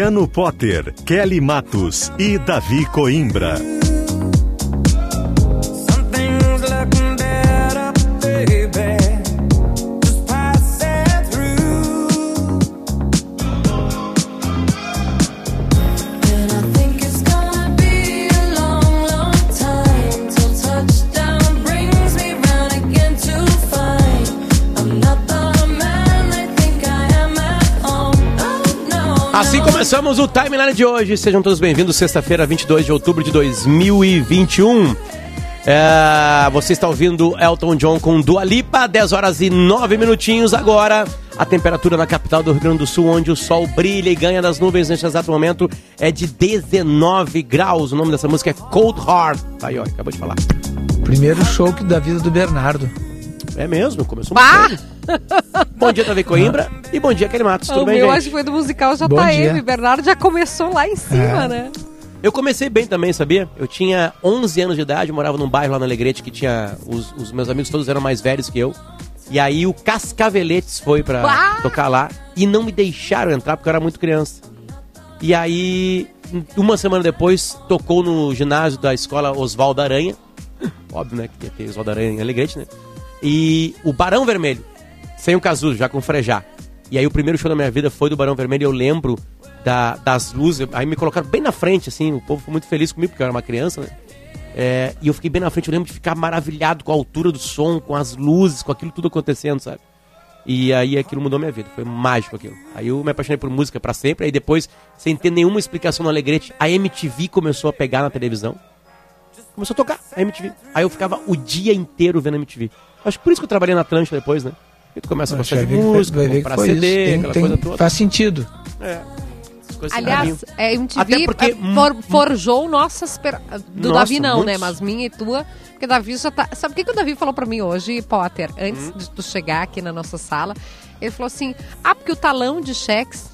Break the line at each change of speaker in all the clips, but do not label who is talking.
Luciano Potter, Kelly Matos e Davi Coimbra.
Começamos o timeline de hoje. Sejam todos bem-vindos. Sexta-feira, 22 de outubro de 2021. É, você está ouvindo Elton John com Dua Lipa, 10 horas e 9 minutinhos agora. A temperatura na capital do Rio Grande do Sul, onde o sol brilha e ganha das nuvens neste exato momento, é de 19 graus. O nome dessa música é Cold Heart. Tá aí, ó, acabou de falar.
Primeiro show que da vida do Bernardo.
É mesmo, começou muito bem. Bom dia, Davi Coimbra. E bom dia, Kelly Matos. Tudo
o
bem,
meu
gente?
acho que foi do musical JM. Bernardo já começou lá em cima,
É.
né?
Eu comecei bem também, sabia? Eu tinha 11 anos de idade, eu morava num bairro lá no Alegrete que tinha. Os, os meus amigos todos eram mais velhos que eu. E aí o Cascaveletes foi pra
Uau!
tocar lá e não me deixaram entrar porque eu era muito criança. E aí, uma semana depois, tocou no ginásio da escola Oswaldo Aranha. Óbvio, né? Que ia ter Oswaldo Aranha em Alegrete, né? E o Barão Vermelho, sem o Casulo, já com Frejá. E aí o primeiro show da minha vida foi do Barão Vermelho, eu lembro da- das luzes. Aí me colocaram bem na frente, assim, o povo foi muito feliz comigo, porque eu era uma criança, né? É, e eu fiquei bem na frente, eu lembro de ficar maravilhado com a altura do som, com as luzes, com aquilo tudo acontecendo, sabe? E aí aquilo mudou minha vida, foi mágico aquilo. Aí eu me apaixonei por música pra sempre, aí depois, sem ter nenhuma explicação no Alegrete, a MTV começou a pegar na televisão. Começou a tocar a MTV. Aí eu ficava o dia inteiro vendo a MTV. Acho que por isso que eu trabalhei na Atlântida depois, né? E tu começa a gostar
que
de
vai ver que
música,
vai ver que
comprar
foi
CD,
isso. Tem-
aquela
tem-
coisa toda.
Faz sentido.
É. Coisas
Aliás, é, MTV
Até porque,
é,
hum,
for- forjou nossas... per- Do
Nossa,
Davi não, né?
muitos.
Mas minha e tua. Porque o Davi já tá... Sabe o que, que o Davi falou pra mim hoje, Potter? Antes
Hum.
de tu chegar aqui na nossa sala. Ele falou assim, ah, porque o talão de cheques...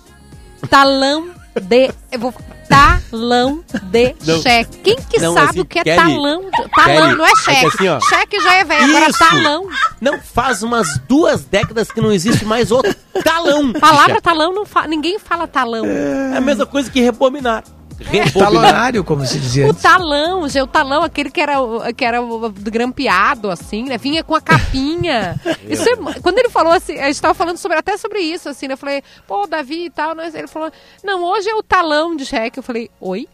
Talão de... Eu vou... Talão de
Não.
cheque. Quem que
Não,
sabe
assim,
o que é
Kelly,
talão? De... Talão,
Kelly,
não é
é que
cheque.
assim, ó.
cheque já é velho, agora talão.
Não, faz umas duas décadas que não existe mais outro talão.
Palavra talão, não fa... ninguém fala talão.
É a mesma coisa que rebobinar. Rebobinar.
Talonário, como se dizia
O talão, gente, o talão, aquele que era, o- que era grampeado, assim, né? Vinha com a capinha. isso é- quando ele falou assim, a gente tava falando sobre, até sobre isso, assim, né? Eu falei, pô, Davi e tal, né? ele falou, não, hoje é o talão de cheque. Eu falei, oi?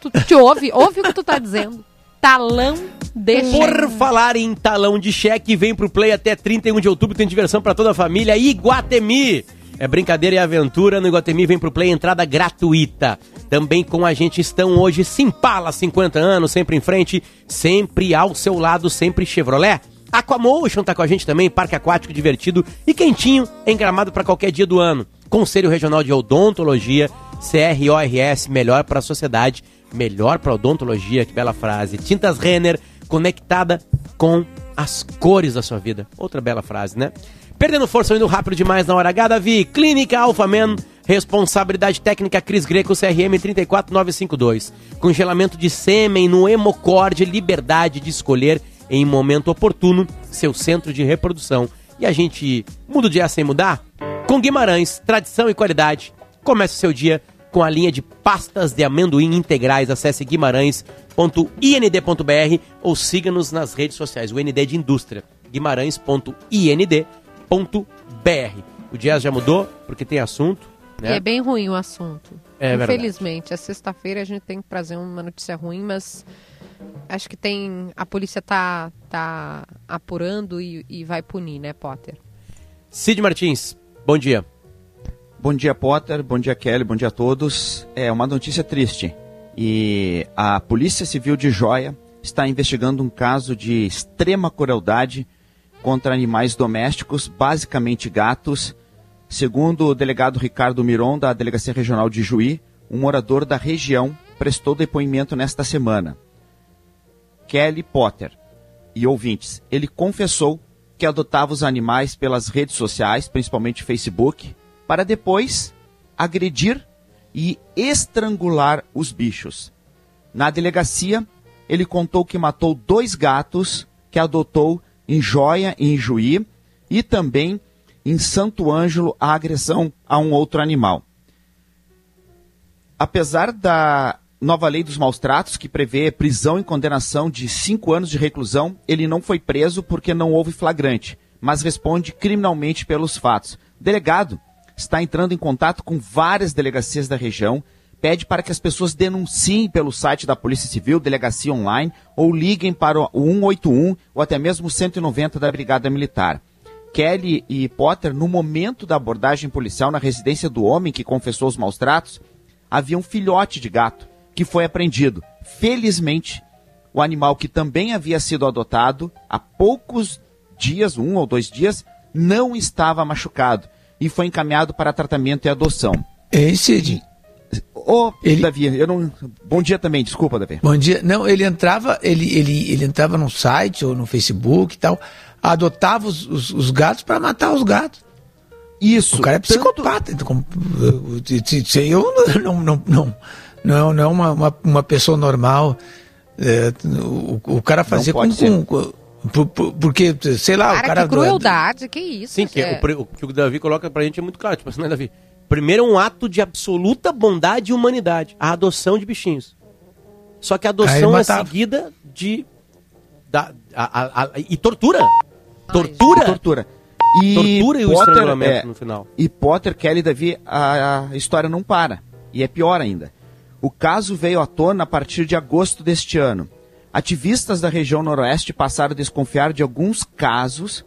Tu te ouve? Ouve o que tu tá dizendo. Talão de
Por
cheque.
falar em talão de cheque, vem pro Play até 31 de outubro, tem diversão pra toda a família. Iguatemi! É brincadeira e aventura, no Iguatemi vem pro Play entrada gratuita. Também com a gente estão hoje Simpala, 50 anos, sempre em frente, sempre ao seu lado, sempre Chevrolet. Aquamotion tá com a gente também, parque aquático divertido e quentinho, em gramado para qualquer dia do ano. Conselho Regional de Odontologia, CRORS, melhor para a sociedade, melhor para odontologia, que bela frase. Tintas Renner, conectada com as cores da sua vida. Outra bela frase, né? Perdendo força indo rápido demais na hora H, Davi. Clínica Alpha Men, responsabilidade técnica Cris Greco, CRM 34952. Congelamento de sêmen no hemocorde, liberdade de escolher em momento oportuno seu centro de reprodução. E a gente muda o dia sem mudar? Com Guimarães, tradição e qualidade. Comece o seu dia com a linha de pastas de amendoim integrais. Acesse guimarães.ind.br ou siga-nos nas redes sociais. O ND de indústria. guimarães.ind.br. O dia já mudou porque tem assunto. Né?
é bem ruim o assunto.
É verdade.
Infelizmente, a sexta-feira a gente tem que trazer uma notícia ruim, mas acho que tem. A polícia tá, tá apurando e, e vai punir, né, Potter?
Cid Martins, bom dia.
Bom dia, Potter. Bom dia, Kelly. Bom dia a todos. É uma notícia triste. E a Polícia Civil de Joia está investigando um caso de extrema crueldade contra animais domésticos, basicamente gatos. Segundo o delegado Ricardo Miron, da Delegacia Regional de Juí, um morador da região prestou depoimento nesta semana. Kelly Potter e ouvintes, ele confessou que adotava os animais pelas redes sociais, principalmente Facebook, para depois agredir e estrangular os bichos. Na delegacia, ele contou que matou dois gatos que adotou em Joia e em Juí e também em Santo Ângelo a agressão a um outro animal. Apesar da nova lei dos maus tratos, que prevê prisão e condenação de cinco anos de reclusão, ele não foi preso porque não houve flagrante, mas responde criminalmente pelos fatos. O delegado está entrando em contato com várias delegacias da região, pede para que as pessoas denunciem pelo site da Polícia Civil, Delegacia Online, ou liguem para o 181 ou até mesmo o 190 da Brigada Militar. Kelly e Potter, no momento da abordagem policial na residência do homem que confessou os maus tratos, havia um filhote de gato que foi apreendido. Felizmente, o animal que também havia sido adotado há poucos dias, um ou dois dias, não estava machucado e foi encaminhado para tratamento e adoção.
Ei,
Ô,
Ele-
Davi, eu não. Bom dia também, desculpa, Davi.
Bom dia. Não, ele entrava, ele, ele, ele entrava no site ou no Facebook e tal, adotava os, os, os gatos para matar os gatos.
Isso.
O cara é
tanto-
psicopata. Então, uh, se- se eu não, não, não, não, não é uma, uma, uma pessoa normal. é, o, o cara fazia com, com, com- por- por- porque, sei lá, o
Cara,
cara.
que crueldade, que isso.
Sim, que
é.
o, o que o Davi coloca pra gente é muito claro. Tipo assim, né, Davi? Primeiro é um ato de absoluta bondade e humanidade. A adoção de bichinhos. Só que a adoção é seguida de... Da, a- a- a- e tortura. Tortura.
Tortura. E
Tortura e o
Potter,
estrangulamento
é,
no final.
E Potter, Kelly e Davi, a, a história não para. E é pior ainda. O caso veio à tona a partir de agosto deste ano. Ativistas da região noroeste passaram a desconfiar de alguns casos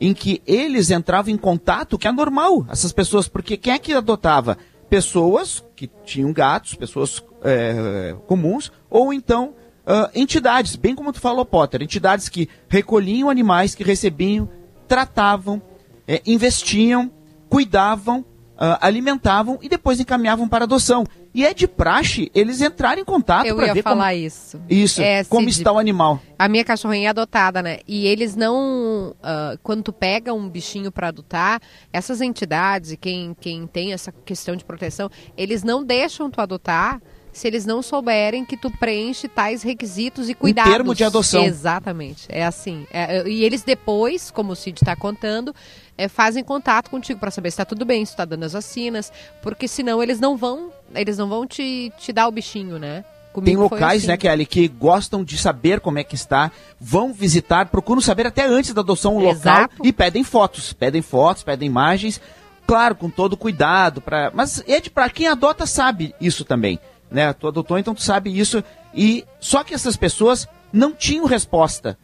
em que eles entravam em contato, que é normal, essas pessoas, porque quem é que adotava? Pessoas que tinham gatos, pessoas é, comuns, ou então ah, entidades, bem como tu falou, Potter, entidades que recolhiam animais, que recebiam, tratavam, é, investiam, cuidavam, ah, alimentavam e depois encaminhavam para adoção. E é de praxe eles entrarem em contato
Eu
para
ia
ver
falar
como,
isso.
isso,
É,
como
Cid,
está o animal.
A minha cachorrinha é adotada, né? E eles não. ah, quando tu pega um bichinho pra adotar, essas entidades, quem, quem tem essa questão de proteção, eles não deixam tu adotar se eles não souberem que tu preenche tais requisitos e cuidados.
termo de adoção.
Exatamente. É assim. É, e eles depois, como o Cid está contando, é, fazem contato contigo pra saber se tá tudo bem, se tá dando as vacinas, porque senão eles não vão. Eles não vão te, te dar o bichinho, né?
Tem
Comigo foi
locais,
assim.
né, Kelly, que gostam de saber como é que está, vão visitar, procuram saber até antes da adoção o local
Exato.
e pedem fotos, pedem fotos, pedem imagens, claro, com todo cuidado, pra... mas é de para quem adota sabe isso também, né? Tu adotou, então tu sabe isso e só que essas pessoas não tinham resposta.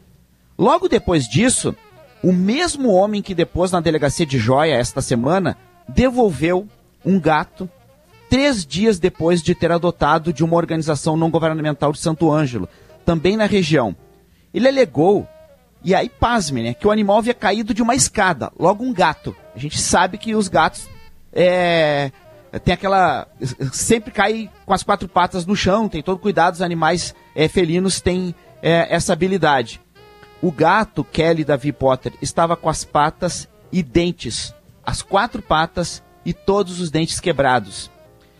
Logo depois disso, o mesmo homem que depois na delegacia de Joia esta semana devolveu um gato três dias depois de ter adotado de uma organização não governamental de Santo Ângelo, também na região. Ele alegou, e aí pasme, né, que o animal havia caído de uma escada, logo um gato. A gente sabe que os gatos é, tem aquela. sempre cai com as quatro patas no chão, tem todo cuidado, os animais é, felinos têm é, essa habilidade. O gato, Kelly Davi Potter, estava com as patas e dentes, as quatro patas e todos os dentes quebrados.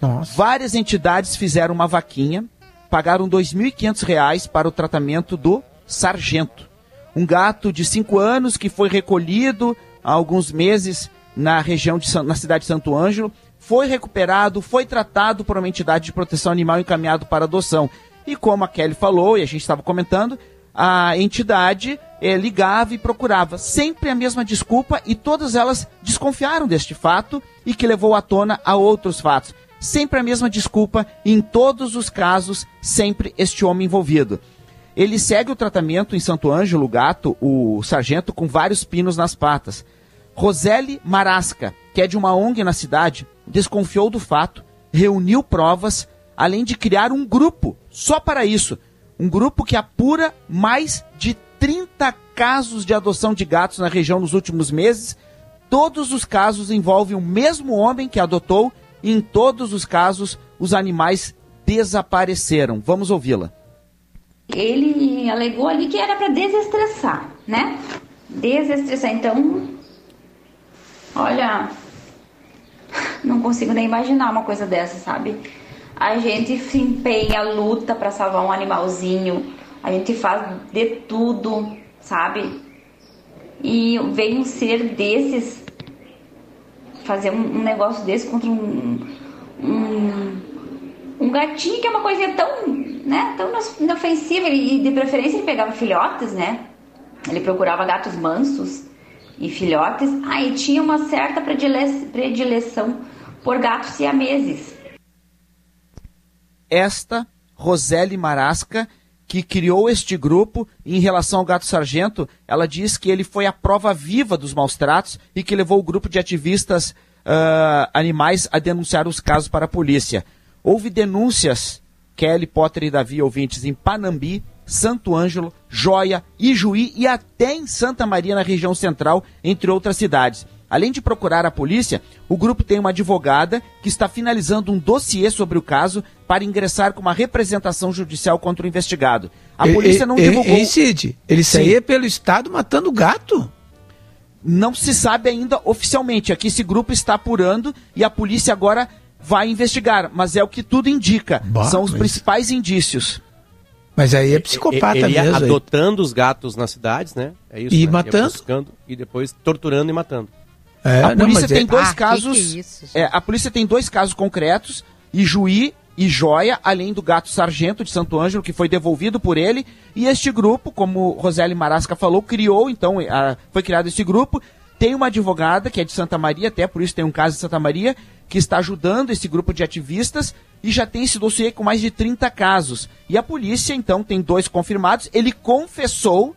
Nossa.
Várias entidades fizeram uma vaquinha, pagaram 2.500 reais para o tratamento do sargento. Um gato de 5 anos que foi recolhido há alguns meses na região de na cidade de Santo Ângelo, foi recuperado, foi tratado por uma entidade de proteção animal e encaminhado para adoção. E como a Kelly falou, e a gente estava comentando, a entidade eh, ligava e procurava. Sempre a mesma desculpa e todas elas desconfiaram deste fato e que levou à tona a outros fatos. Sempre a mesma desculpa e em todos os casos, sempre este homem envolvido. Ele segue o tratamento em Santo Ângelo, gato, o sargento, com vários pinos nas patas. Roseli Marasca, que é de uma ONG na cidade, desconfiou do fato, reuniu provas, além de criar um grupo só para isso. Um grupo que apura mais de 30 casos de adoção de gatos na região nos últimos meses. Todos os casos envolvem o mesmo homem que adotou e em todos os casos os animais desapareceram. Vamos ouvi-la.
Ele alegou ali que era para desestressar, né? Desestressar. Então, olha, não consigo nem imaginar uma coisa dessa, sabe? A gente se empenha, luta para salvar um animalzinho, a gente faz de tudo, sabe? E vem um ser desses fazer um, negócio desse contra um, um, um gatinho que é uma coisinha tão, né, tão inofensiva e de preferência ele pegava filhotes, né? Ele procurava gatos mansos e filhotes. Ah, e tinha uma certa predile- predileção por gatos siameses.
Esta Roseli Marasca, que criou este grupo. Em relação ao Gato Sargento, ela diz que ele foi a prova viva dos maus tratos e que levou o grupo de ativistas ah, animais a denunciar os casos para a polícia. Houve denúncias, Kelly, Potter e Davi, ouvintes, em Panambi, Santo Ângelo, Joia, Ijuí e até em Santa Maria, na região central, entre outras cidades. Além de procurar a polícia, o grupo tem uma advogada que está finalizando um dossiê sobre o caso para ingressar com uma representação judicial contra o investigado. A polícia
e-
não
e-
divulgou.
Ei, Cid, ele saía pelo estado matando gato.
Não se sabe ainda oficialmente. Aqui esse grupo está apurando e a polícia agora vai investigar. Mas é o que tudo indica.
Bah,
São os
mas-
principais indícios.
Mas aí é psicopata
ele ia
mesmo. aí.
adotando os gatos nas cidades, né? É isso.
E
né?
Matando.
buscando e depois torturando e matando.
É,
a
não,
polícia
mas
tem
é-
dois
Ah, que
casos.
que é isso,
é, a polícia tem dois casos concretos, Ijuí e Joia, além do gato sargento de Santo Ângelo, que foi devolvido por ele. E este grupo, como Roseli Marasca falou, criou, então, a- foi criado esse grupo. Tem uma advogada, que é de Santa Maria, até por isso tem um caso em Santa Maria, que está ajudando esse grupo de ativistas e já tem esse dossiê com mais de 30 casos. E a polícia, então, tem dois confirmados. Ele confessou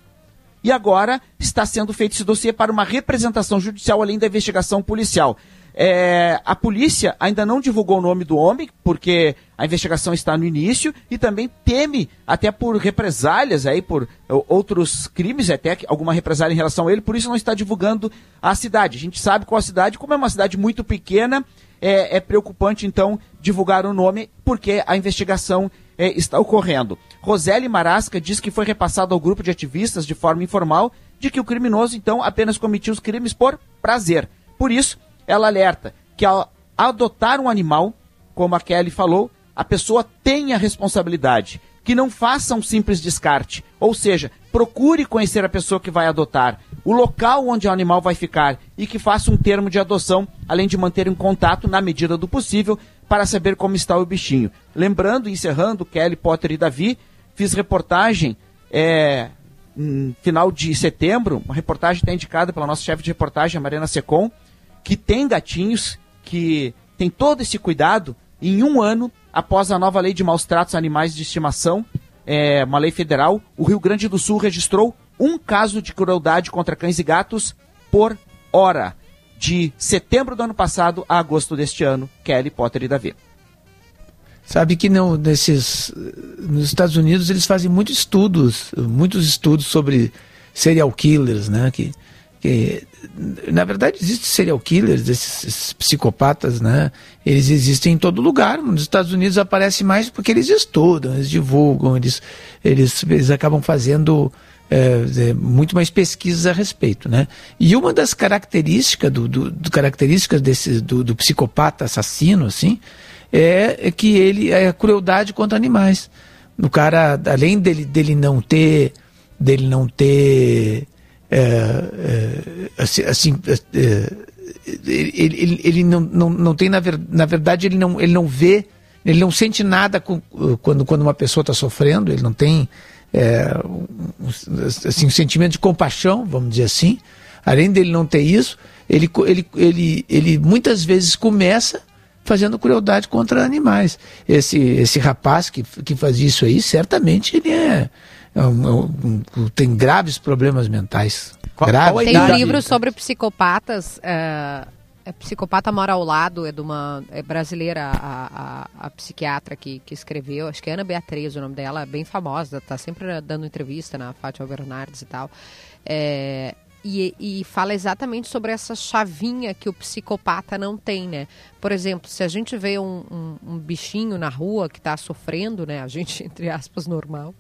e agora está sendo feito esse dossiê para uma representação judicial além da investigação policial. É, a polícia ainda não divulgou o nome do homem, porque a investigação está no início e também teme, até por represálias aí, por ó, outros crimes, até alguma represália em relação a ele, por isso não está divulgando a cidade. A gente sabe qual a cidade, como é uma cidade muito pequena, é, é preocupante então divulgar o nome, porque a investigação é, está ocorrendo. Roseli Marasca diz que foi repassado ao grupo de ativistas de forma informal de que o criminoso então apenas cometia os crimes por prazer. Por isso, ela alerta que ao adotar um animal, como a Kelly falou, a pessoa tenha responsabilidade, que não faça um simples descarte, ou seja, procure conhecer a pessoa que vai adotar, o local onde o animal vai ficar e que faça um termo de adoção, além de manter um contato na medida do possível para saber como está o bichinho. Lembrando, encerrando, Kelly, Potter e Davi, fiz reportagem é, em final de setembro, uma reportagem está indicada pela nossa chefe de reportagem, a Mariana Secom, que tem gatinhos, que tem todo esse cuidado, em um ano, após a nova lei de maus tratos a animais de estimação, é, uma lei federal, o Rio Grande do Sul registrou um caso de crueldade contra cães e gatos por hora. De setembro do ano passado a agosto deste ano, Kelly, Potter e Davi.
Sabe que não, nesses, nos Estados Unidos eles fazem muitos estudos, muitos estudos sobre serial killers, né? Que, que na verdade existem serial killers, esses, esses psicopatas, né? Eles existem em todo lugar. Nos Estados Unidos aparece mais porque eles estudam, eles divulgam, eles, eles, eles acabam fazendo é, é, muito mais pesquisas a respeito, né? E uma das características do, do, do características desse do, do psicopata assassino, assim, é, é que ele é a crueldade contra animais. O cara, além dele, dele não ter, dele não ter, é, é, assim, assim, é, ele, ele, ele não, não, não tem na, ver, na verdade ele não, ele não vê, ele não sente nada com, quando, quando uma pessoa está sofrendo, ele não tem é, um, assim, um sentimento de compaixão, vamos dizer assim. Além dele não ter isso, ele, ele, ele, ele muitas vezes começa fazendo crueldade contra animais. Esse, esse rapaz que, que faz isso aí, certamente ele é, é um, um, tem graves problemas mentais.
Qual-
graves.
qual
Tem um livro sobre psicopatas. é, É psicopata mora ao lado, é de uma é brasileira, a, a, a psiquiatra que, que escreveu, acho que é Ana Beatriz o nome dela, bem famosa, tá sempre dando entrevista na Fátima Bernardes e tal. É, e, e fala exatamente sobre essa chavinha que o psicopata não tem, né? Por exemplo, se a gente vê um, um, um bichinho na rua que está sofrendo, né? A gente, entre aspas, normal,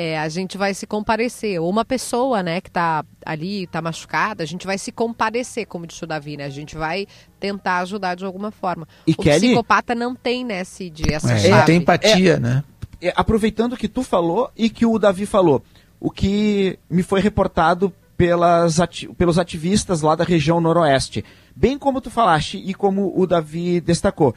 é, a gente vai se comparecer. Ou uma pessoa, né, que está ali, está machucada, a gente vai se comparecer, como disse o Davi, né? A gente vai tentar ajudar de alguma forma.
E
o
Kelly-
psicopata não tem, né, Cid, essa
É,
chave.
não tem empatia, né?
É, aproveitando o que tu falou e que o Davi falou, o que me foi reportado pelas ati- pelos ativistas lá da região noroeste. Bem como tu falaste e como o Davi destacou.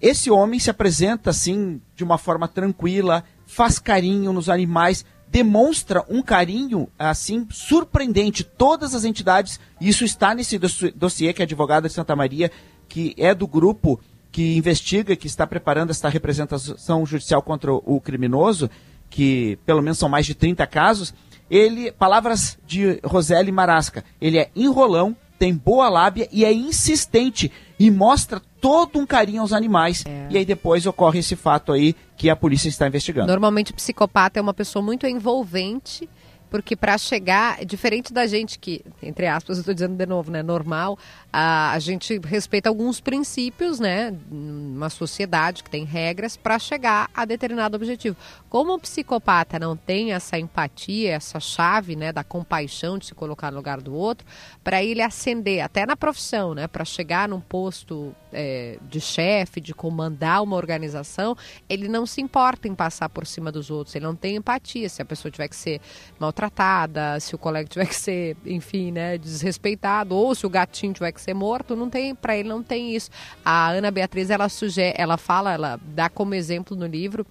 Esse homem se apresenta assim de uma forma tranquila, faz carinho nos animais, demonstra um carinho assim surpreendente. Todas as entidades, e isso está nesse dossi- dossiê que a advogada de Santa Maria, que é do grupo que investiga, que está preparando esta representação judicial contra o criminoso, que pelo menos são mais de 30 casos, ele, palavras de Roseli Marasca, ele é enrolão, tem boa lábia e é insistente e mostra todo um carinho aos animais. E aí depois ocorre esse fato aí que a polícia está investigando.
Normalmente o psicopata é uma pessoa muito envolvente, porque para chegar, diferente da gente que, entre aspas, estou dizendo de novo, né, normal, a, a gente respeita alguns princípios, né, numa sociedade que tem regras para chegar a determinado objetivo. Como o psicopata não tem essa empatia, essa chave, né, da compaixão de se colocar no lugar do outro, para ele ascender até na profissão, né, para chegar num posto é, de chefe, de comandar uma organização, ele não se importa em passar por cima dos outros, ele não tem empatia. Se a pessoa tiver que ser maltratada, se o colega tiver que ser, enfim, né, desrespeitado, ou se o gatinho tiver que ser morto, não tem, para ele não tem isso. A Ana Beatriz, ela sugere, ela fala, ela dá como exemplo no livro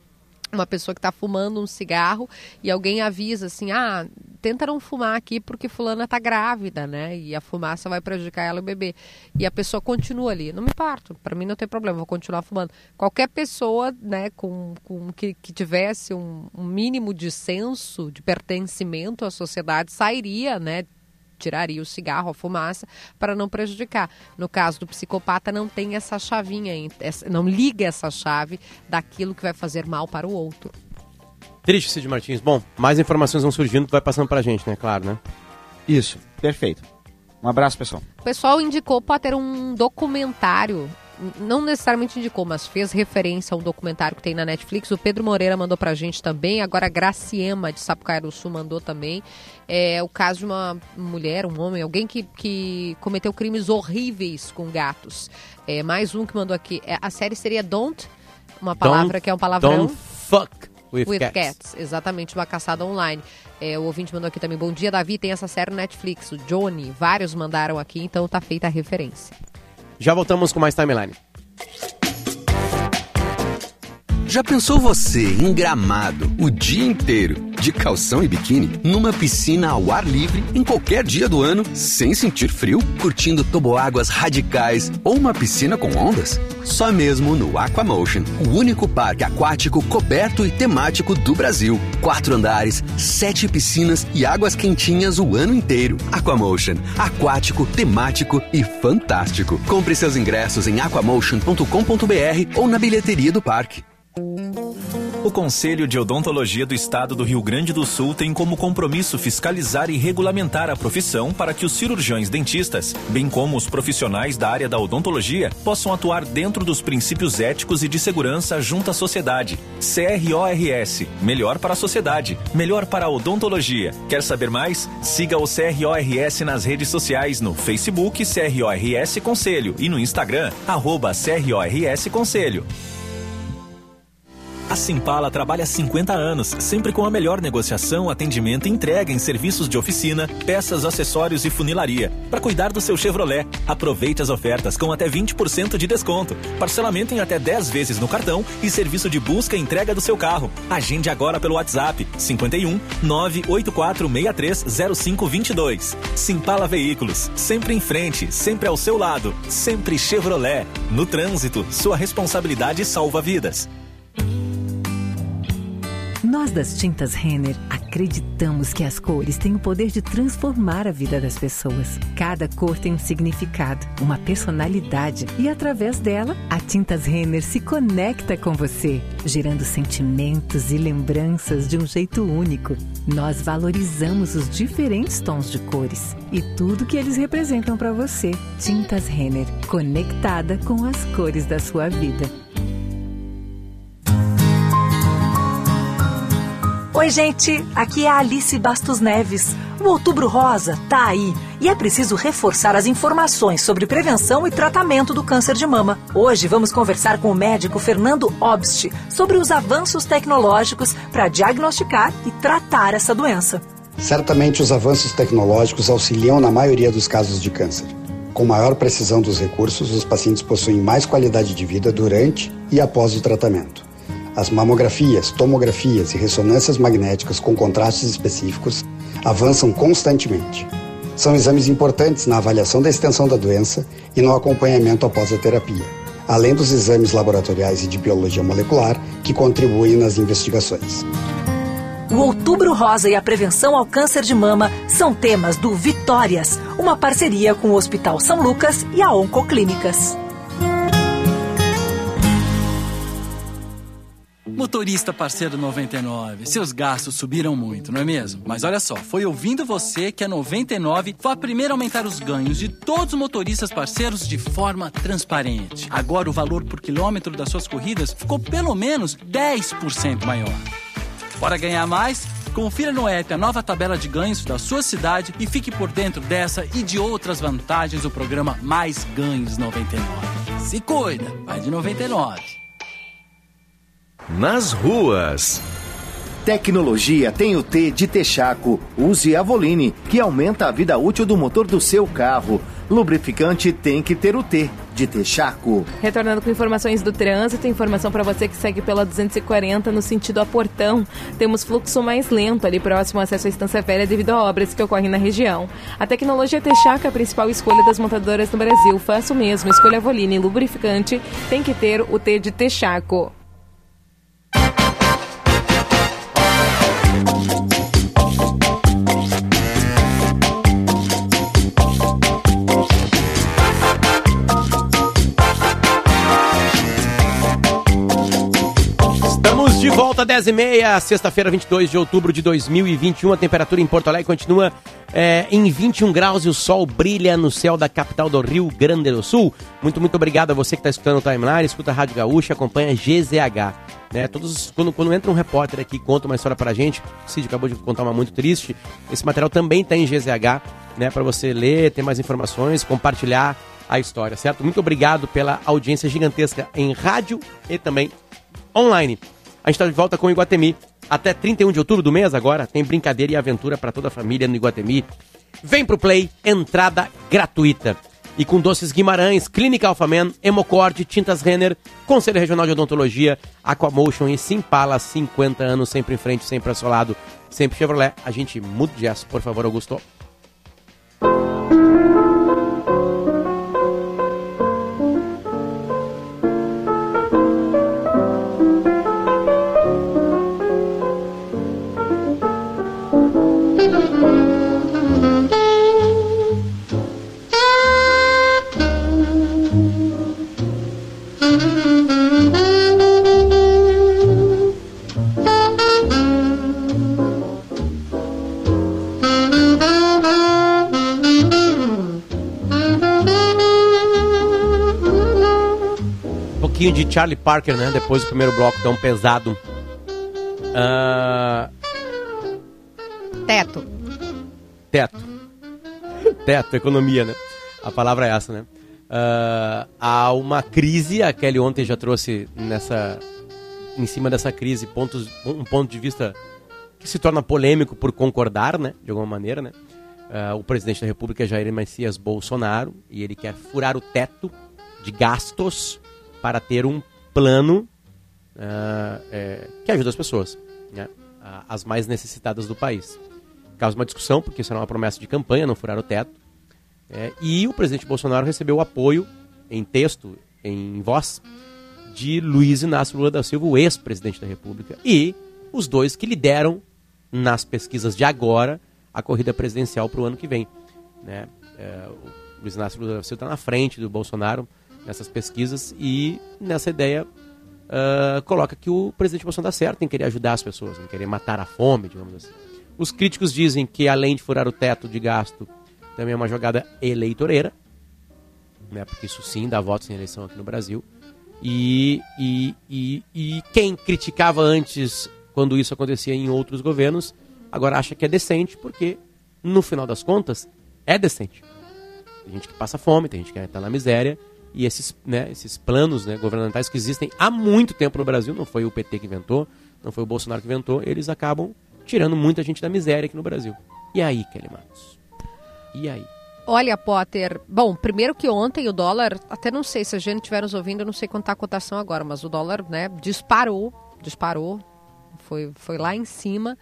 uma pessoa que está fumando um cigarro e alguém avisa assim, ah, tenta não fumar aqui porque fulana tá grávida, né? E a fumaça vai prejudicar ela e o bebê. E a pessoa continua ali. Não me parto, para mim não tem problema, vou continuar fumando. Qualquer pessoa, né, com, com que, que tivesse um, um mínimo de senso, de pertencimento à sociedade, sairia, né? Tiraria o cigarro, a fumaça, para não prejudicar. No caso do psicopata, não tem essa chavinha, não liga essa chave daquilo que vai fazer mal para o outro.
Triste, Cid Martins. Bom, mais informações vão surgindo, tu vai passando pra gente, né? Claro, né?
Isso, perfeito. Um abraço, pessoal.
O pessoal indicou para ter um documentário, não necessariamente indicou, mas fez referência a um documentário que tem na Netflix. O Pedro Moreira mandou pra gente também, agora a Graciema de Sapucaia do Sul mandou também. É o caso de uma mulher, um homem, alguém que, que cometeu crimes horríveis com gatos. É, mais um que mandou aqui. É, a série seria Don't, uma palavra que é um palavrão.
Don't fuck with,
With
cats.
Cats. exatamente, uma caçada online. É, o ouvinte mandou aqui também. Bom dia, Davi. Tem essa série no Netflix. O Johnny, vários mandaram aqui, então tá feita a referência.
Já voltamos com mais timeline.
Já pensou você em gramado o dia inteiro, de calção e biquíni, numa piscina ao ar livre, em qualquer dia do ano, sem sentir frio, curtindo toboáguas radicais ou uma piscina com ondas? Só mesmo no Aquamotion, o único parque aquático coberto e temático do Brasil. Quatro andares, sete piscinas e águas quentinhas o ano inteiro. Aquamotion, aquático, temático e fantástico. Compre seus ingressos em aquamotion.com.br ou na bilheteria do parque.
O Conselho de Odontologia do Estado do Rio Grande do Sul tem como compromisso fiscalizar e regulamentar a profissão para que os cirurgiões dentistas, bem como os profissionais da área da odontologia, possam atuar dentro dos princípios éticos e de segurança junto à sociedade. CRORS Melhor para a sociedade, melhor para a odontologia. Quer saber mais? Siga o CRORS nas redes sociais no Facebook CRORS Conselho e no Instagram, arroba CRORS Conselho. A Simpala trabalha há 50 anos, sempre com a melhor negociação, atendimento e entrega em serviços de oficina, peças, acessórios e funilaria. Para cuidar do seu Chevrolet, aproveite as ofertas com até 20% de desconto, parcelamento em até 10 vezes no cartão e serviço de busca e entrega do seu carro. Agende agora pelo WhatsApp 51 98463 0522. Simpala Veículos, sempre em frente, sempre ao seu lado, sempre Chevrolet. No trânsito, sua responsabilidade salva vidas.
Nós das Tintas Renner acreditamos que as cores têm o poder de transformar a vida das pessoas. Cada cor tem um significado, uma personalidade e através dela, a Tintas Renner se conecta com você, gerando sentimentos e lembranças de um jeito único. Nós valorizamos os diferentes tons de cores e tudo que eles representam para você. Tintas Renner, conectada com as cores da sua vida.
Oi, gente, aqui é a Alice Bastos Neves. O Outubro Rosa tá aí e é preciso reforçar as informações sobre prevenção e tratamento do câncer de mama. Hoje vamos conversar com o médico Fernando Obst sobre os avanços tecnológicos para diagnosticar e tratar essa doença.
Certamente os avanços tecnológicos auxiliam na maioria dos casos de câncer. Com maior precisão dos recursos, os pacientes possuem mais qualidade de vida durante e após o tratamento. As mamografias, tomografias e ressonâncias magnéticas com contrastes específicos avançam constantemente. São exames importantes na avaliação da extensão da doença e no acompanhamento após a terapia, além dos exames laboratoriais e de biologia molecular que contribuem nas investigações.
O Outubro Rosa e a prevenção ao câncer de mama são temas do Vitórias, uma parceria com o Hospital São Lucas e a Oncoclínicas.
Motorista parceiro 99, seus gastos subiram muito, não é mesmo? Mas olha só, foi ouvindo você que a 99 foi a primeira a aumentar os ganhos de todos os motoristas parceiros de forma transparente. Agora o valor por quilômetro das suas corridas ficou pelo menos 10% maior. Bora ganhar mais? Confira no app a nova tabela de ganhos da sua cidade e fique por dentro dessa e de outras vantagens do programa Mais Ganhos 99. Se cuida, vai de 99.
Nas ruas.
Tecnologia tem o T de Texaco. Use a Voline, que aumenta a vida útil do motor do seu carro. Lubrificante tem que ter o T de Texaco.
Retornando com informações do trânsito, informação para você que segue pela 240 no sentido a Portão. Temos fluxo mais lento ali próximo ao acesso à Estância Velha devido a obras que ocorrem na região. A tecnologia Texaco é a principal escolha das montadoras no Brasil. Faça o mesmo, escolha a Voline lubrificante, tem que ter o T de Texaco.
Bye. Volta, 10 e meia, sexta-feira, 22 de outubro de 2021. A temperatura em Porto Alegre continua é, em 21 graus e o sol brilha no céu da capital do Rio Grande do Sul. Muito, muito obrigado a você que está escutando o Timeline, escuta a Rádio Gaúcha, acompanha GZH. Né, todos, quando, quando entra um repórter aqui e conta uma história pra gente, o Cid acabou de contar uma muito triste, esse material também está em GZH, né, para você ler, ter mais informações, compartilhar a história, certo? Muito obrigado pela audiência gigantesca em rádio e também online. A gente está de volta com o Iguatemi. Até 31 de outubro do mês agora, tem brincadeira e aventura para toda a família no Iguatemi. Vem pro Play, entrada gratuita. E com Doces Guimarães, Clínica Alfaman, Hemocord, Tintas Renner, Conselho Regional de Odontologia, Aquamotion e Simpala, 50 anos, sempre em frente, sempre assolado, sempre Chevrolet. A gente muda de por favor, Augusto. Charlie Parker, né? Depois do primeiro bloco tão pesado. Ah,
Teto.
Teto. Teto, economia, né? A palavra é essa, né? Ah, há uma crise, a Kelly ontem já trouxe nessa, em cima dessa crise pontos, um ponto de vista que se torna polêmico por concordar, né? De alguma maneira, né? Ah, o presidente da República, Jair Messias Bolsonaro, e ele quer furar o teto de gastos para ter um plano ah, é, que ajuda as pessoas, né? As mais necessitadas do país. Causa uma discussão, porque isso era uma promessa de campanha, não furar o teto. É, e o presidente Bolsonaro recebeu apoio em texto, em voz, de Luiz Inácio Lula da Silva, o ex-presidente da República, e os dois que lideram nas pesquisas de agora a corrida presidencial para o ano que vem. Né? É, o Luiz Inácio Lula da Silva está na frente do Bolsonaro nessas pesquisas e nessa ideia ah, coloca que o presidente Bolsonaro está certo em querer ajudar as pessoas, em querer matar a fome, digamos assim. Os críticos dizem que além de furar o teto de gasto, também é uma jogada eleitoreira, né? porque isso sim dá votos em eleição aqui no Brasil. E, e, e, e quem criticava antes, quando isso acontecia em outros governos, agora acha que é decente, porque no final das contas é decente. Tem gente que passa fome, tem gente que está na miséria, e esses, né, esses planos né, governamentais que existem há muito tempo no Brasil, não foi o PT que inventou, não foi o Bolsonaro que inventou, eles acabam tirando muita gente da miséria aqui no Brasil. E aí, Kelly Matos? E aí?
Olha, Potter, bom, primeiro que ontem o dólar, até não sei se a gente estiver nos ouvindo, eu não sei quanto tá a cotação agora, mas o dólar, né, disparou, disparou, foi, foi lá em cima,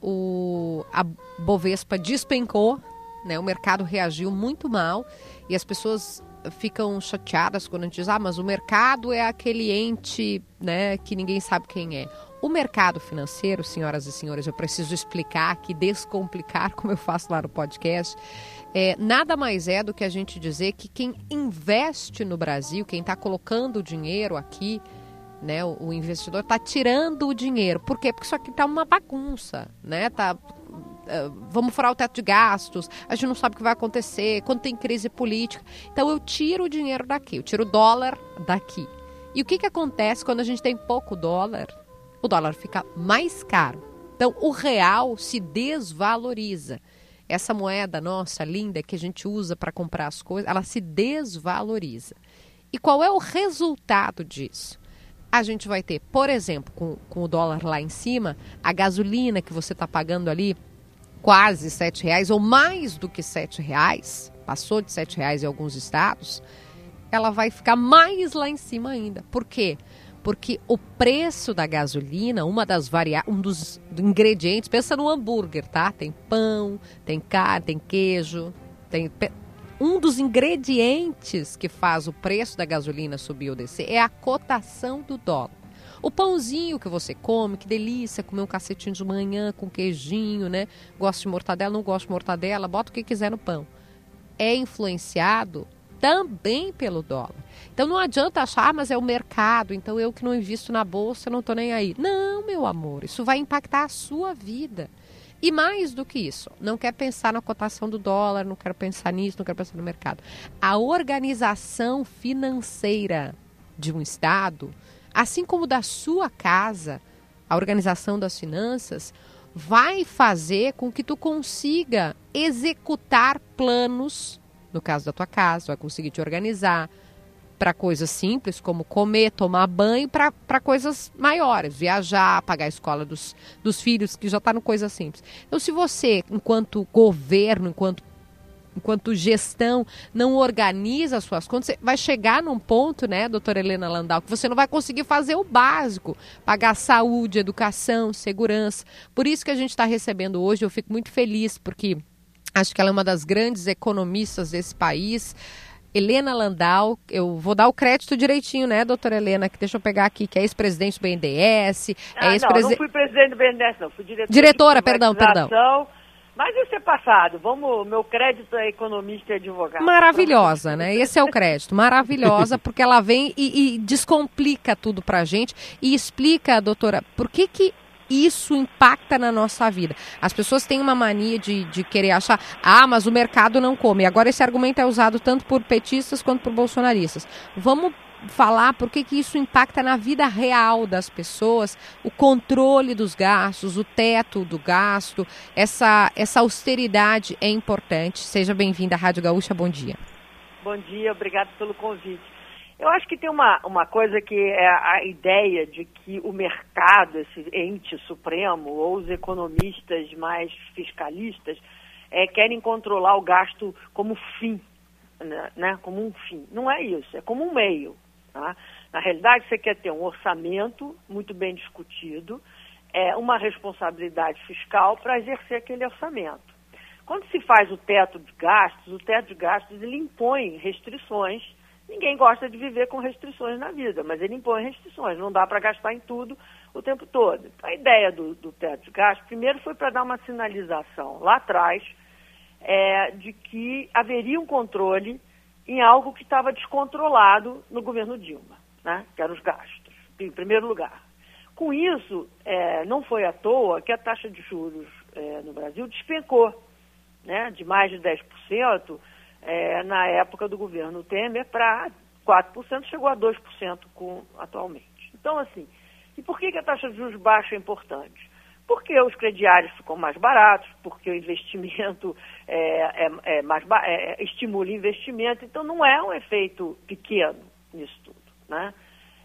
o, a Bovespa despencou, né, o mercado reagiu muito mal e as pessoas ficam chateadas quando a gente diz, ah, mas o mercado é aquele ente, né, que ninguém sabe quem é. O mercado financeiro, senhoras e senhores, eu preciso explicar aqui, descomplicar, como eu faço lá no podcast, é, nada mais é do que a gente dizer que quem investe no Brasil, quem está colocando o dinheiro aqui, né, o, investidor está tirando o dinheiro. Por quê? Porque isso aqui está uma bagunça, né? Tá, vamos furar o teto de gastos, a gente não sabe o que vai acontecer, quando tem crise política. Então eu tiro o dinheiro daqui, eu tiro o dólar daqui. E o que, que acontece quando a gente tem pouco dólar? O dólar fica mais caro. Então o real se desvaloriza. Essa moeda nossa linda que a gente usa para comprar as coisas, ela se desvaloriza. E qual é o resultado disso? A gente vai ter, por exemplo, com, com o dólar lá em cima, a gasolina que você está pagando ali quase sete reais ou mais do que sete reais, passou de sete reais em alguns estados, ela vai ficar mais lá em cima ainda. Por quê? Porque o preço da gasolina, uma das varia um dos ingredientes, pensa no hambúrguer, tá? Tem pão, tem carne, tem queijo, tem um dos ingredientes que faz o preço da gasolina subir ou descer é a cotação do dólar. O pãozinho que você come, que delícia, comer um cacetinho de manhã com queijinho, né? Gosto de mortadela, não gosto de mortadela, bota o que quiser no pão. É influenciado também pelo dólar. Então não adianta achar, ah, mas é o mercado, então eu que não invisto na bolsa, não estou nem aí. Não, meu amor, isso vai impactar a sua vida. E mais do que isso, não quer pensar na cotação do dólar, não quero pensar nisso, não quero pensar no mercado. A organização financeira de um Estado, assim como da sua casa, a organização das finanças, vai fazer com que tu consiga executar planos, no caso da tua casa, vai conseguir te organizar para coisas simples como comer, tomar banho, para coisas maiores, viajar, pagar a escola dos, dos filhos, que já está no coisa simples. Então, se você, enquanto governo, enquanto enquanto gestão não organiza as suas contas, você vai chegar num ponto, né, doutora Helena Landau, que você não vai conseguir fazer o básico, pagar saúde, educação, segurança. Por isso que a gente está recebendo hoje, eu fico muito feliz, porque acho que ela é uma das grandes economistas desse país. Helena Landau, eu vou dar o crédito direitinho, né, doutora Helena, que deixa eu pegar aqui, que é ex-presidente do BNDES, é
Ah, não,
ex-presidente...
não fui presidente do BNDES, não. Fui diretora,
Diretora, perdão, perdão.
Mas isso é passado. Vamos, meu crédito é economista e advogado.
Maravilhosa, né? Esse é o crédito. Maravilhosa, porque ela vem e, e descomplica tudo pra gente e explica, doutora, por que que isso impacta na nossa vida. As pessoas têm uma mania de, de querer achar, ah, mas o mercado não come. Agora esse argumento é usado tanto por petistas quanto por bolsonaristas. Vamos falar por que que isso impacta na vida real das pessoas, o controle dos gastos, o teto do gasto, essa, essa austeridade é importante. Seja bem-vinda à Rádio Gaúcha, bom dia.
Bom dia, obrigado pelo convite. Eu acho que tem uma, uma coisa que é a ideia de que o mercado, esse ente supremo, ou os economistas mais fiscalistas, é, querem controlar o gasto como fim, né, né, como um fim. Não é isso, é como um meio. Tá? Na realidade, você quer ter um orçamento muito bem discutido, é, uma responsabilidade fiscal para exercer aquele orçamento. Quando se faz o teto de gastos, o teto de gastos ele impõe restrições Ninguém gosta de viver com restrições na vida, mas ele impõe restrições. Não dá para gastar em tudo o tempo todo. A ideia do, do teto de gasto, primeiro, foi para dar uma sinalização lá atrás é, de que haveria um controle em algo que estava descontrolado no governo Dilma, né? que eram os gastos, em primeiro lugar. Com isso, é, não foi à toa que a taxa de juros é, no Brasil despencou, né? de mais de 10% é, na época do governo Temer para 4%, chegou a 2% com, atualmente. Então, assim, e por que, que a taxa de juros baixa é importante? Porque os crediários ficam mais baratos, porque o investimento é, é, é mais ba- é, estimula o investimento, então não é um efeito pequeno nisso tudo. Né?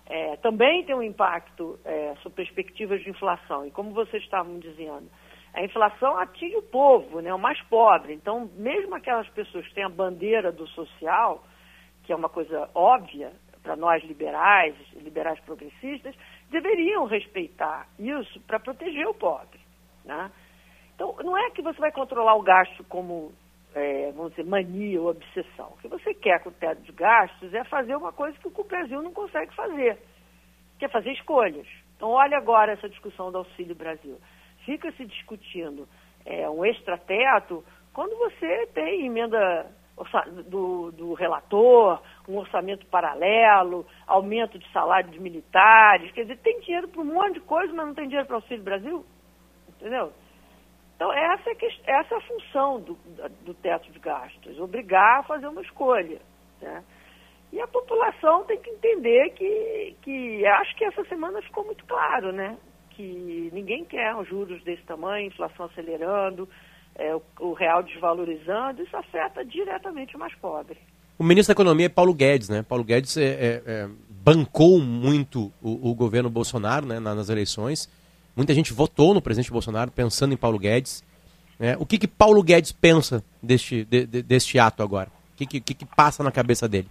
É, também tem um impacto é, sobre perspectivas de inflação, e como vocês estavam dizendo, a inflação atinge o povo, né, o mais pobre. Então, mesmo aquelas pessoas que têm a bandeira do social, que é uma coisa óbvia para nós liberais, liberais progressistas, deveriam respeitar isso para proteger o pobre. Né? Então, não é que você vai controlar o gasto como, é, vamos dizer, mania ou obsessão. O que você quer com o teto de gastos é fazer uma coisa que o Brasil não consegue fazer, que é fazer escolhas. Então, olha agora essa discussão do Auxílio Brasil. Fica se discutindo é, um extrateto quando você tem emenda do, do relator, um orçamento paralelo, aumento de salário de militares, quer dizer, tem dinheiro para um monte de coisa, mas não tem dinheiro para o Auxílio Brasil, entendeu? Então, essa é, que- essa é a função do, do teto de gastos, obrigar a fazer uma escolha. Né? E a população tem que entender que, que acho que essa semana ficou muito claro, né? Que ninguém quer os juros desse tamanho, inflação acelerando, é, o, o real desvalorizando, isso afeta diretamente o mais pobre.
O ministro da Economia é Paulo Guedes, né? Paulo Guedes é, é, é, bancou muito o, o governo Bolsonaro né, na- nas eleições. Muita gente votou no presidente Bolsonaro pensando em Paulo Guedes. né? O que, que Paulo Guedes pensa deste, de- de- deste ato agora? O que, que, que que passa na cabeça dele?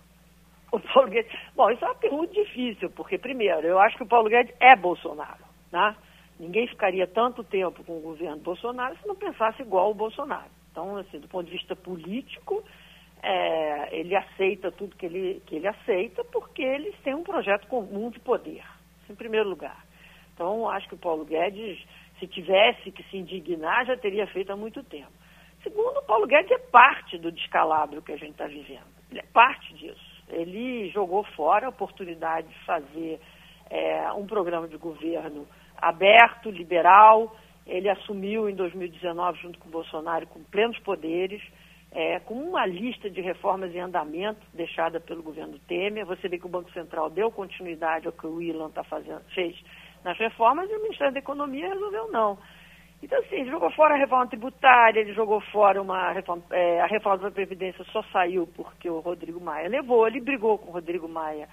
O Paulo Guedes. Bom, isso é uma pergunta difícil, porque, primeiro, eu acho que o Paulo Guedes é Bolsonaro. Né? Ninguém ficaria tanto tempo com o governo Bolsonaro se não pensasse igual o Bolsonaro. Então, assim, do ponto de vista político, é, ele aceita tudo que ele, que ele aceita, porque eles têm um projeto comum de poder, em primeiro lugar. Então, acho que o Paulo Guedes, se tivesse que se indignar, já teria feito há muito tempo. Segundo, o Paulo Guedes é parte do descalabro que a gente está vivendo. Ele é parte disso. Ele jogou fora a oportunidade de fazer é, um programa de governo aberto, liberal. Ele assumiu em 2019, junto com o Bolsonaro, com plenos poderes, é, com uma lista de reformas em andamento deixada pelo governo Temer. Você vê que o Banco Central deu continuidade ao que o Ilan tá fazendo, fez nas reformas e o Ministério da Economia resolveu não. Então, assim, ele jogou fora a reforma tributária, ele jogou fora uma reforma, é, a reforma da Previdência só saiu porque o Rodrigo Maia levou, ele brigou com o Rodrigo Maia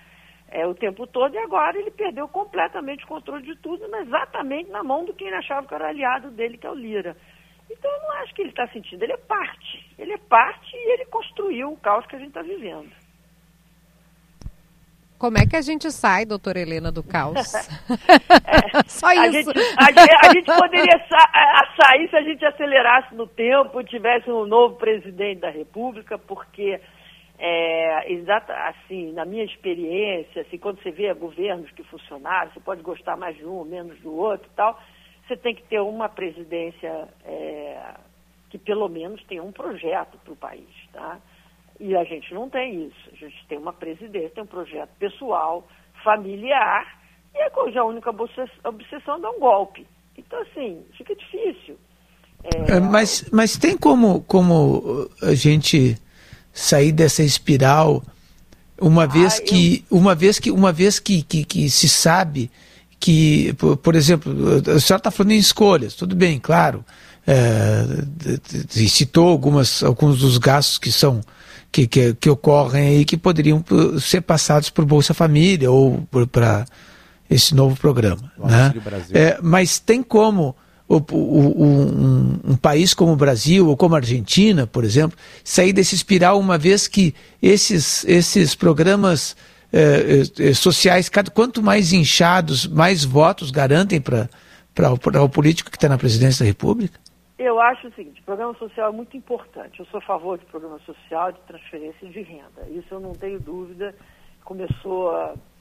é, o tempo todo e agora ele perdeu completamente o controle de tudo, mas exatamente na mão do quem ele achava que era aliado dele, que é o Lira. Então, eu não acho que ele está sentindo, ele é parte. Ele é parte e ele construiu o caos que a gente está vivendo.
Como é que a gente sai, doutora Helena, do caos? Só
a
isso.
A, gente- a gente poderia sa- a- a sair se a gente acelerasse no tempo, tivesse um novo presidente da República, porque, é, exata, assim, na minha experiência, assim, quando você vê governos que funcionaram, você pode gostar mais de um, menos do outro e tal, você tem que ter uma presidência é, que pelo menos tenha um projeto para o país, tá? E a gente não tem isso. A gente tem uma presidência, tem um projeto pessoal, familiar, e a, coisa, a única obsess- obsessão é dar um golpe. Então, assim, fica difícil.
É, mas, mas tem como, como a gente sair dessa espiral uma vez que uma vez que uma vez que, que, que se sabe que por, por exemplo a senhora está falando em escolhas tudo bem claro é, citou algumas alguns dos gastos que são que, que, que ocorrem aí que poderiam ser passados por Bolsa Família ou para esse novo programa né? É, mas tem como o- o- um, um país como o Brasil ou como a Argentina, por exemplo, sair desse espiral uma vez que esses, esses programas eh, eh, sociais, quanto mais inchados, mais votos garantem para o político que está na presidência da República?
Eu acho o seguinte, programa social é muito importante. Eu sou a favor de programa social de transferência de renda. Isso eu não tenho dúvida. Começou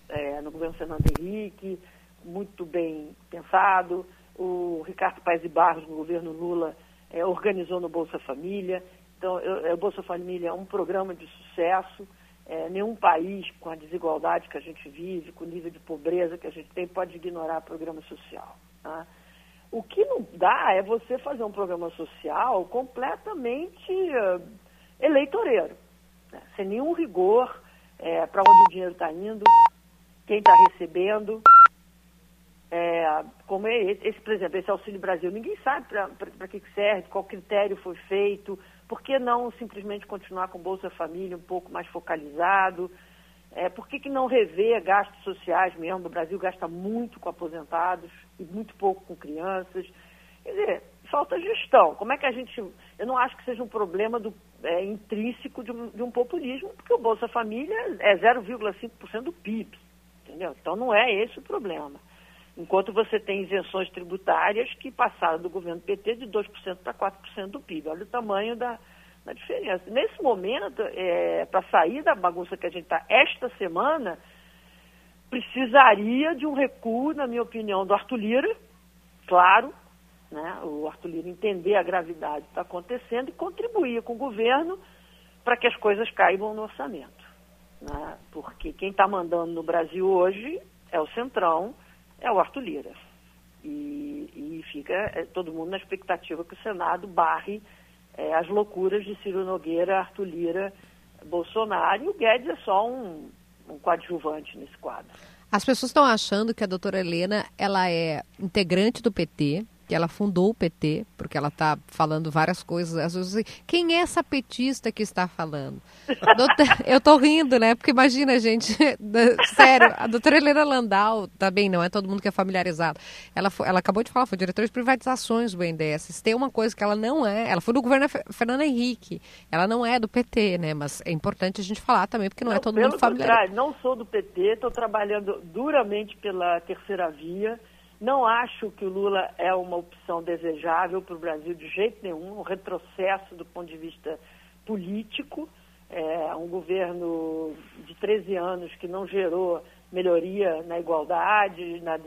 é, no governo Fernando Henrique, muito bem pensado. O Ricardo Paes de Barros, no governo Lula, é, organizou no Bolsa Família. Então, é, o Bolsa Família é um programa de sucesso. É, nenhum país, com a desigualdade que a gente vive, com o nível de pobreza que a gente tem, pode ignorar programa social. Tá? O que não dá é você fazer um programa social completamente uh, eleitoreiro, né? sem nenhum rigor é, para onde o dinheiro está indo, quem está recebendo. É, como é esse, esse, por exemplo, esse Auxílio Brasil, ninguém sabe para que serve, qual critério foi feito, por que não simplesmente continuar com Bolsa Família um pouco mais focalizado? É, por que, que não rever gastos sociais mesmo? O Brasil gasta muito com aposentados e muito pouco com crianças. Quer dizer, falta gestão. Como é que a gente. Eu não acho que seja um problema do, é, intrínseco de um, de um populismo, porque o Bolsa Família é 0,5% do PIB. Entendeu? Então não é esse o problema. Enquanto você tem isenções tributárias que passaram do governo PT de 2% para 4% do PIB. Olha o tamanho da, na diferença. Nesse momento, é, para sair da bagunça que a gente está esta semana, precisaria de um recuo, na minha opinião, do Arthur Lira, claro, né, o Arthur Lira entender a gravidade que está acontecendo e contribuir com o governo para que as coisas caibam no orçamento. Né, porque quem está mandando no Brasil hoje é o Centrão, é o Arthur Lira. E, e fica é, todo mundo na expectativa que o Senado barre é, as loucuras de Ciro Nogueira, Arthur Lira, Bolsonaro, e o Guedes é só um, um coadjuvante nesse quadro.
As pessoas estão achando que a doutora Helena ela é integrante do PT, que ela fundou o PT, porque ela está falando várias coisas. Às vezes, quem é essa petista que está falando? Doutor, eu tô rindo, né? Porque imagina, gente, sério, a doutora Helena Landau, também não é todo mundo que é familiarizado. Ela, foi, ela acabou de falar, foi diretora de privatizações do BNDES. Tem uma coisa que ela não é, ela foi do governo Fernando Henrique, ela não é do PT, né? Mas é importante a gente falar também, porque não,
não
é todo mundo familiarizado.
Não sou do PT, estou trabalhando duramente pela terceira via. Não acho que o Lula é uma opção desejável para o Brasil de jeito nenhum, um retrocesso do ponto de vista político. É um governo de 13 anos que não gerou melhoria na igualdade, na,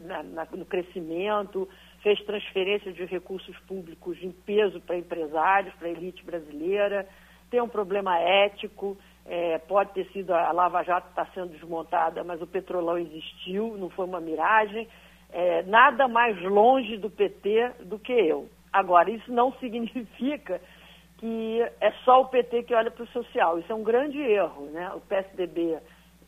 na, na, no crescimento, fez transferência de recursos públicos em peso para empresários, para a elite brasileira, tem um problema ético, é, pode ter sido a Lava Jato está sendo desmontada, mas o petrolão existiu, não foi uma miragem é, nada mais longe do PT do que eu. Agora, isso não significa que é só o PT que olha para o social. Isso é um grande erro. Né? O PSDB,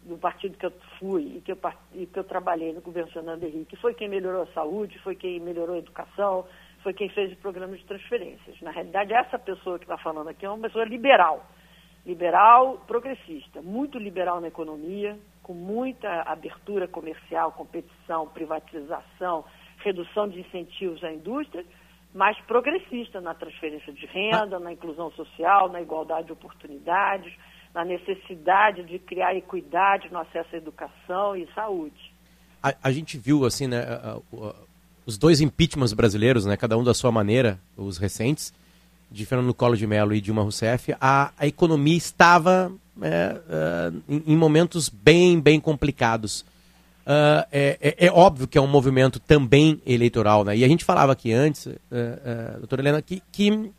do partido que eu fui e que eu, e que eu trabalhei no governo Fernando Henrique, foi quem melhorou a saúde, foi quem melhorou a educação, foi quem fez o programa de transferências. Na realidade, essa pessoa que está falando aqui é uma pessoa liberal. Liberal progressista, muito liberal na economia, com muita abertura comercial, competição, privatização, redução de incentivos à indústria, mas progressista na transferência de renda, na inclusão social, na igualdade de oportunidades, na necessidade de criar equidade no acesso à educação e saúde.
A, a gente viu assim, né, os dois impeachments brasileiros, né, cada um da sua maneira, os recentes, de Fernando Collor de Mello e Dilma Rousseff, a, a economia estava é, em, em, momentos bem, bem complicados. Uh, é, é, é, óbvio que é um movimento também eleitoral, né? E a gente falava aqui antes, uh, uh, doutora Helena, que, que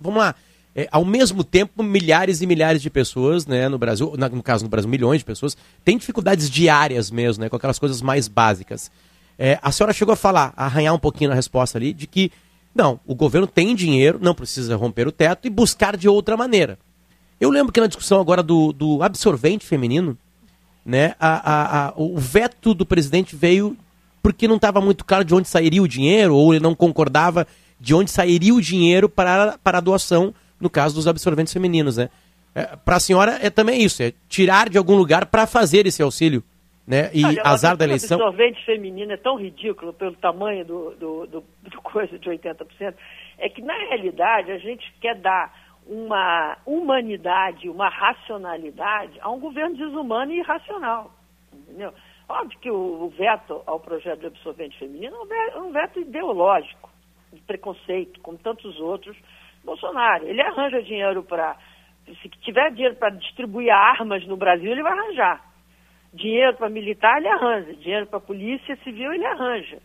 vamos lá, é, ao mesmo tempo, milhares e milhares de pessoas, né, no Brasil, na, no caso no Brasil, milhões de pessoas, têm dificuldades diárias mesmo, né, com aquelas coisas mais básicas. É, a senhora chegou a falar, a arranhar um pouquinho na resposta ali, de que, não, o governo tem dinheiro, não precisa romper o teto e buscar de outra maneira. Eu lembro que na discussão agora do, do absorvente feminino, né, a, a, a, o veto do presidente veio porque não estava muito claro de onde sairia o dinheiro, ou ele não concordava de onde sairia o dinheiro para, para a doação, no caso dos absorventes femininos. Né? É, para a senhora é também isso, é tirar de algum lugar para fazer esse auxílio. Né? E
Olha,
azar da eleição.
O absorvente feminino é tão ridículo pelo tamanho do, do, do, do coisa de 80%, é que na realidade a gente quer dar uma humanidade, uma racionalidade a um governo desumano e irracional. Entendeu? Óbvio que o, veto ao projeto de absorvente feminino é um veto ideológico. de preconceito, como tantos outros. Bolsonaro, ele arranja dinheiro para. Se tiver dinheiro para distribuir armas no Brasil, ele vai arranjar. Dinheiro para militar, ele arranja. Dinheiro para polícia civil, ele arranja.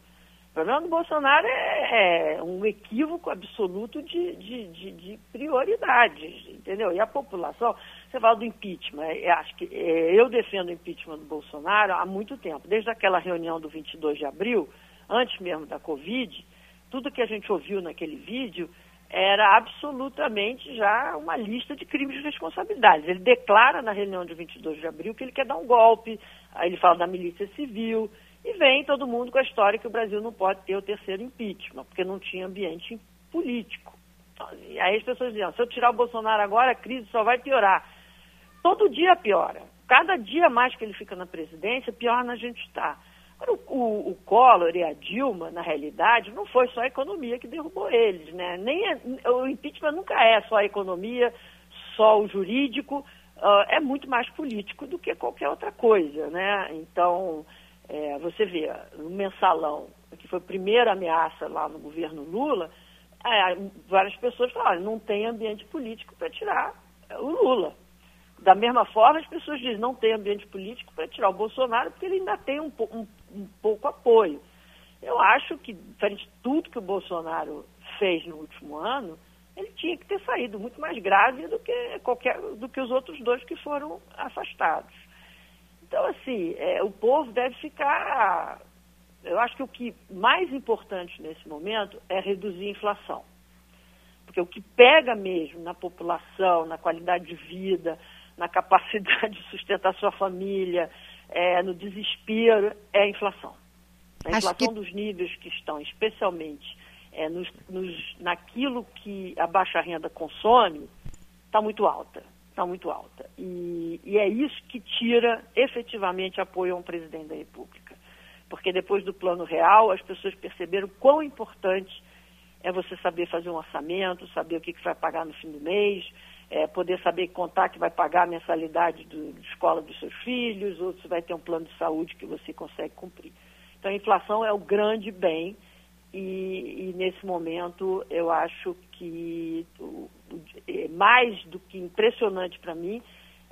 O problema do Bolsonaro é, é um equívoco absoluto de, de, de, de prioridades, entendeu? E a população, você fala do impeachment, eu acho que é, eu defendo o impeachment do Bolsonaro há muito tempo, desde aquela reunião do 22 de abril, antes mesmo da Covid, tudo que a gente ouviu naquele vídeo era absolutamente já uma lista de crimes de responsabilidades. Ele declara na reunião de 22 de abril que ele quer dar um golpe, aí ele fala da milícia civil, e vem todo mundo com a história que o Brasil não pode ter o terceiro impeachment, porque não tinha ambiente político. E aí as pessoas diziam, se eu tirar o Bolsonaro agora, a crise só vai piorar. Todo dia piora. Cada dia mais que ele fica na presidência, pior a gente está. O, o, o Collor e a Dilma, na realidade, não foi só a economia que derrubou eles, né? Nem é- o impeachment nunca é só a economia, só o jurídico, ah, é muito mais político do que qualquer outra coisa, né? Então, é, você vê, no mensalão, que foi a primeira ameaça lá no governo Lula, é, várias pessoas falaram, não tem ambiente político para tirar o Lula. Da mesma forma, as pessoas dizem, não tem ambiente político para tirar o Bolsonaro, porque ele ainda tem um, um- um pouco apoio. Eu acho que, diferente de tudo que o Bolsonaro fez no último ano, ele tinha que ter saído muito mais grave do que, qualquer, do que os outros dois que foram afastados. Então, assim, é, o povo deve ficar. Eu acho que o que mais importante nesse momento é reduzir a inflação. Porque o que pega mesmo na população, na qualidade de vida, na capacidade de sustentar sua família, é, no desespero, é a inflação. A inflação
que-
dos níveis que estão, especialmente é, nos, nos- naquilo que a baixa renda consome, está muito alta. Está muito alta. E, e é isso que tira efetivamente apoio a um presidente da República. Porque depois do plano real, as pessoas perceberam quão importante é você saber fazer um orçamento, saber o que, que vai pagar no fim do mês, é, poder saber contar que vai pagar a mensalidade do, de escola dos seus filhos, ou se vai ter um plano de saúde que você consegue cumprir. Então, a inflação é o grande bem e, e nesse momento eu acho que mais do que impressionante para mim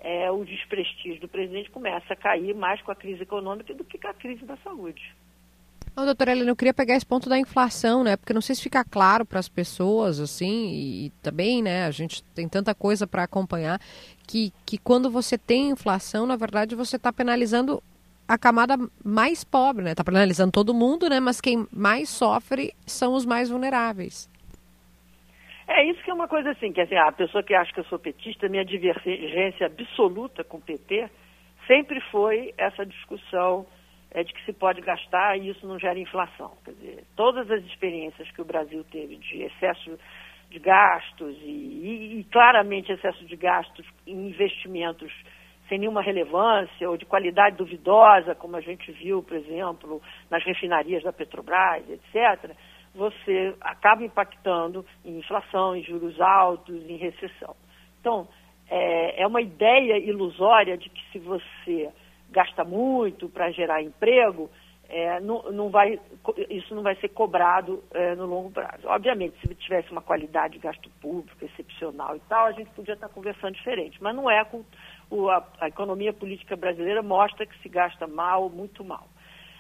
é o desprestígio do presidente começa a cair mais com a crise econômica do que com a crise da saúde.
Não, doutora Helena, eu queria pegar esse ponto da inflação, né? Porque não sei se fica claro para as pessoas, assim, e, e também, né, a gente tem tanta coisa para acompanhar, que, que quando você tem inflação, na verdade, você está penalizando a camada mais pobre, né? Está penalizando todo mundo, né? Mas quem mais sofre são os mais vulneráveis.
É isso que é uma coisa assim, que assim, a pessoa que acha que eu sou petista, minha divergência absoluta com o PT sempre foi essa discussão é, de que se pode gastar e isso não gera inflação. Quer dizer, todas as experiências que o Brasil teve de excesso de gastos e, e- e claramente excesso de gastos em investimentos sem nenhuma relevância ou de qualidade duvidosa, como a gente viu, por exemplo, nas refinarias da Petrobras, etc., você acaba impactando em inflação, em juros altos, em recessão. Então, é, é uma ideia ilusória de que se você gasta muito para gerar emprego, é, não, não vai, isso não vai ser cobrado é, no longo prazo. Obviamente, se tivesse uma qualidade de gasto público excepcional e tal, a gente podia estar conversando diferente, mas não é. a, a economia política brasileira mostra que se gasta mal, muito mal.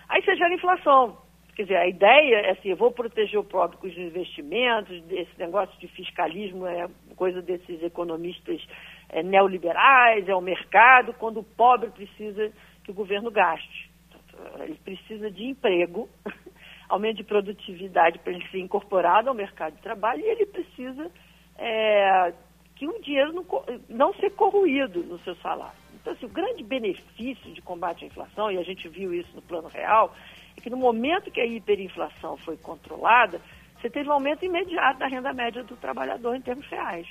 Aí você gera inflação. Quer dizer, a ideia é assim, eu vou proteger o pobre com os investimentos, esse negócio de fiscalismo é coisa desses economistas é, neoliberais, é o mercado, quando o pobre precisa que o governo gaste. Ele precisa de emprego, aumento de produtividade para ele ser incorporado ao mercado de trabalho e ele precisa é, que o dinheiro não, não ser corroído no seu salário. Então, assim, o grande benefício de combate à inflação, e a gente viu isso no plano real, é que no momento que a hiperinflação foi controlada, você teve um aumento imediato da renda média do trabalhador em termos reais.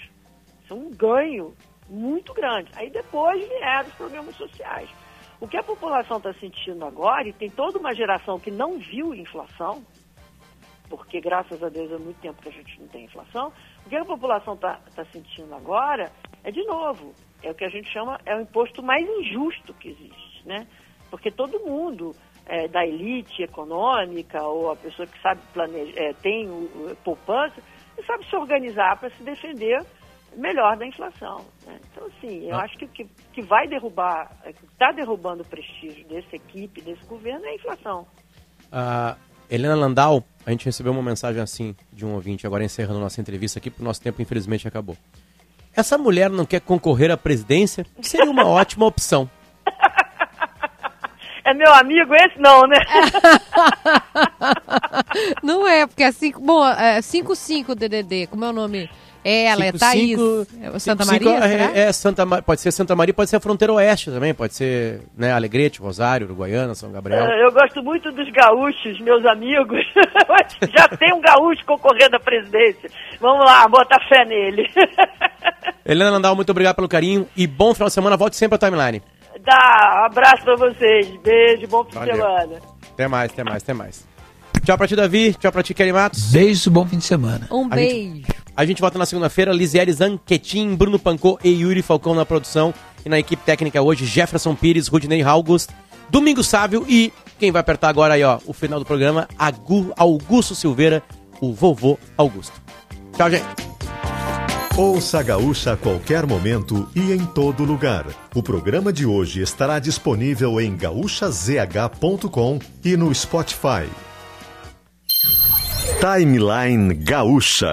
Isso é um ganho muito grande. Aí depois vieram os problemas sociais. O que a população está sentindo agora, e tem toda uma geração que não viu inflação, porque graças a Deus é muito tempo que a gente não tem inflação, o que a população está sentindo agora é, de novo, é o que a gente chama, é o imposto mais injusto que existe, né? Porque todo mundo é, da elite econômica ou a pessoa que sabe planejar, tem o, poupança, sabe se organizar para se defender melhor da inflação. né? Então, assim, eu
Ah.
acho que o que, que vai derrubar, está derrubando o prestígio dessa equipe, desse governo, é a inflação.
A Helena Landau, a gente recebeu uma mensagem assim de um ouvinte, agora encerrando nossa entrevista aqui, porque o nosso tempo infelizmente acabou. Essa mulher não quer concorrer à presidência? Seria uma ótima opção.
É meu amigo esse? Não, né?
Não é, porque é 5. Bom, é 5-5 DDD, como é o nome? É ela, é
Cinco,
Thaís.
cinco,
é Santa
cinco,
Maria?
é, é Santa pode ser Santa Maria, pode ser a fronteira oeste também, pode ser né, Alegrete, Rosário, Uruguaiana, São Gabriel.
É, Eu gosto muito dos gaúchos, meus amigos. Já tem um gaúcho concorrendo à presidência. Vamos lá, botar fé nele.
Helena Landau, muito obrigado pelo carinho e bom final de semana. Volte sempre à timeline.
Dá, um abraço pra vocês. Beijo, bom fim de
Valeu.
semana.
Até mais, até mais, até mais. Tchau pra ti, Davi. Tchau pra ti, Kelly Matos.
Beijo, bom fim de semana.
Um
A gente-
beijo.
A gente volta na segunda-feira. Lisiele Zanquetin, Bruno Pancô e Yuri Falcão na produção. E na equipe técnica hoje, Jefferson Pires, Rudney August, Domingo Sávio e quem vai apertar agora aí, ó, o final do programa, Augusto Silveira, o vovô Augusto. Tchau, gente.
Ouça a Gaúcha a qualquer momento e em todo lugar. O programa de hoje estará disponível em gaúchazh.com e no Spotify. Timeline Gaúcha.